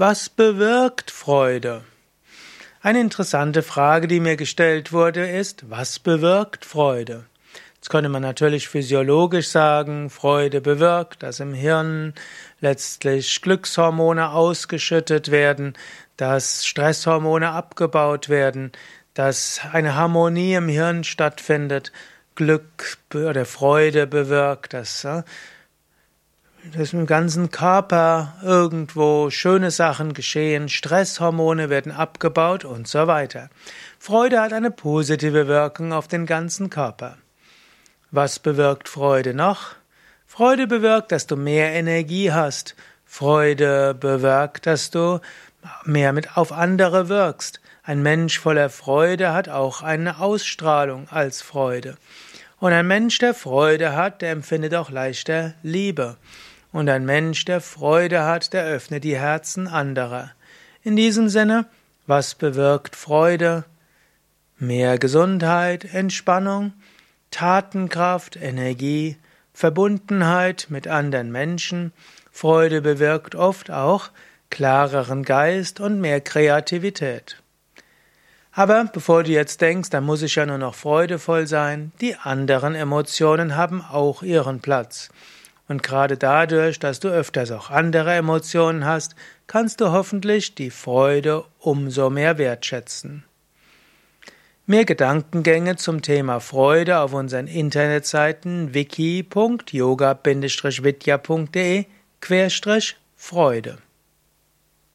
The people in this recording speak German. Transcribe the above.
Was bewirkt Freude? Eine interessante Frage, die mir gestellt wurde, ist, was bewirkt Freude? Jetzt könnte man natürlich physiologisch sagen, Freude bewirkt, dass im Hirn letztlich Glückshormone ausgeschüttet werden, dass Stresshormone abgebaut werden, dass eine Harmonie im Hirn stattfindet, Glück oder Freude bewirkt, dass äh, dass im ganzen Körper irgendwo schöne Sachen geschehen, Stresshormone werden abgebaut und so weiter. Freude hat eine positive Wirkung auf den ganzen Körper. Was bewirkt Freude noch? Freude bewirkt, dass du mehr Energie hast. Freude bewirkt, dass du mehr mit auf andere wirkst. Ein Mensch voller Freude hat auch eine Ausstrahlung als Freude. Und ein Mensch, der Freude hat, der empfindet auch leichter Liebe. Und ein Mensch, der Freude hat, der öffnet die Herzen anderer. In diesem Sinne, was bewirkt Freude? Mehr Gesundheit, Entspannung, Tatenkraft, Energie, Verbundenheit mit anderen Menschen. Freude bewirkt oft auch klareren Geist und mehr Kreativität. Aber bevor du jetzt denkst, da muss ich ja nur noch freudevoll sein, die anderen Emotionen haben auch ihren Platz. Und gerade dadurch, dass du öfters auch andere Emotionen hast, kannst du hoffentlich die Freude umso mehr wertschätzen. Mehr Gedankengänge zum Thema Freude auf unseren Internetseiten wiki.yoga-vidya.de Freude